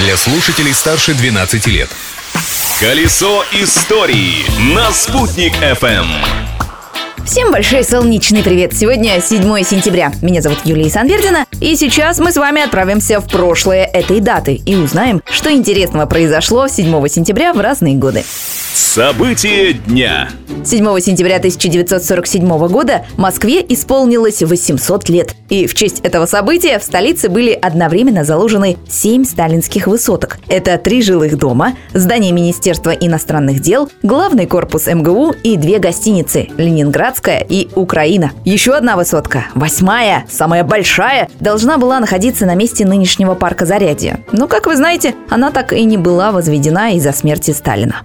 для слушателей старше 12 лет. Колесо истории на «Спутник FM. Всем большой солнечный привет! Сегодня 7 сентября. Меня зовут Юлия Санвердина, и сейчас мы с вами отправимся в прошлое этой даты и узнаем, что интересного произошло 7 сентября в разные годы. События дня. 7 сентября 1947 года Москве исполнилось 800 лет. И в честь этого события в столице были одновременно заложены семь сталинских высоток. Это три жилых дома, здание Министерства иностранных дел, главный корпус МГУ и две гостиницы – Ленинградская и Украина. Еще одна высотка, восьмая, самая большая, должна была находиться на месте нынешнего парка Зарядье. Но, как вы знаете, она так и не была возведена из-за смерти Сталина.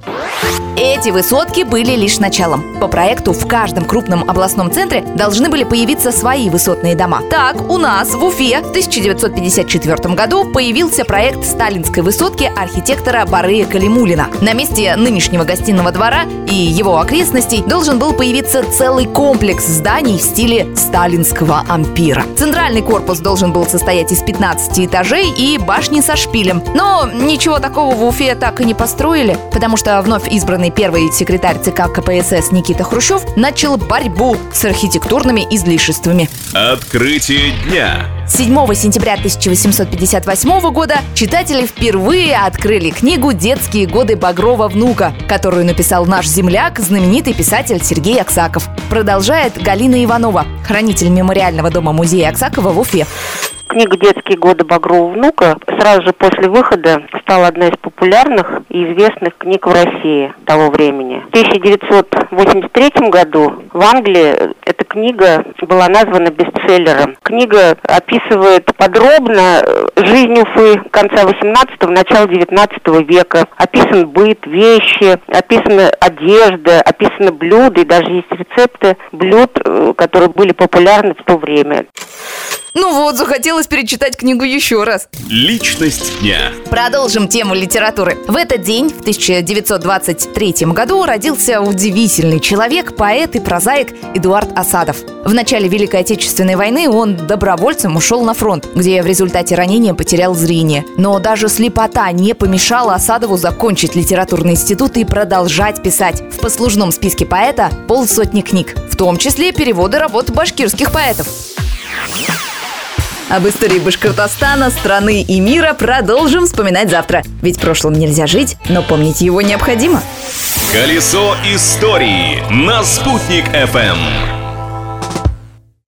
Эти высотки были лишь началом. По проекту в каждом крупном областном центре должны были появиться свои высотные дома. Так, у нас в Уфе в 1954 году появился проект сталинской высотки архитектора Барыя Калимулина. На месте нынешнего гостиного двора и его окрестностей должен был появиться целый комплекс зданий в стиле сталинского ампира. Центральный корпус должен был состоять из 15 этажей и башни со шпилем. Но ничего такого в Уфе так и не построили, потому что вновь избранный избранный первый секретарь ЦК КПСС Никита Хрущев начал борьбу с архитектурными излишествами. Открытие дня. 7 сентября 1858 года читатели впервые открыли книгу «Детские годы Багрова внука», которую написал наш земляк, знаменитый писатель Сергей Аксаков. Продолжает Галина Иванова, хранитель мемориального дома музея Аксакова в Уфе. Книга «Детские годы Багрова внука» сразу же после выхода стала одной из популярных и известных книг в России того времени. В 1983 году в Англии эта книга была названа бестселлером. Книга описывает подробно жизнь Уфы конца 18-го, начала 19 века. Описан быт, вещи, описана одежда, описаны блюда, и даже есть рецепты блюд, э, которые были популярны в то время. Ну вот, захотелось перечитать книгу еще раз. Личность дня. Продолжим тему литературы. В этот день, в 1923 году, родился удивительный человек, поэт и прозаик Эдуард Асадов. В начале Великой Отечественной войны он добровольцем ушел на фронт, где в результате ранения потерял зрение. Но даже слепота не помешала Асадову закончить литературный институт и продолжать писать. В послужном списке поэта полсотни книг, в том числе переводы работ башкирских поэтов. Об истории Башкортостана, страны и мира продолжим вспоминать завтра. Ведь прошлым нельзя жить, но помнить его необходимо. Колесо истории на «Спутник FM.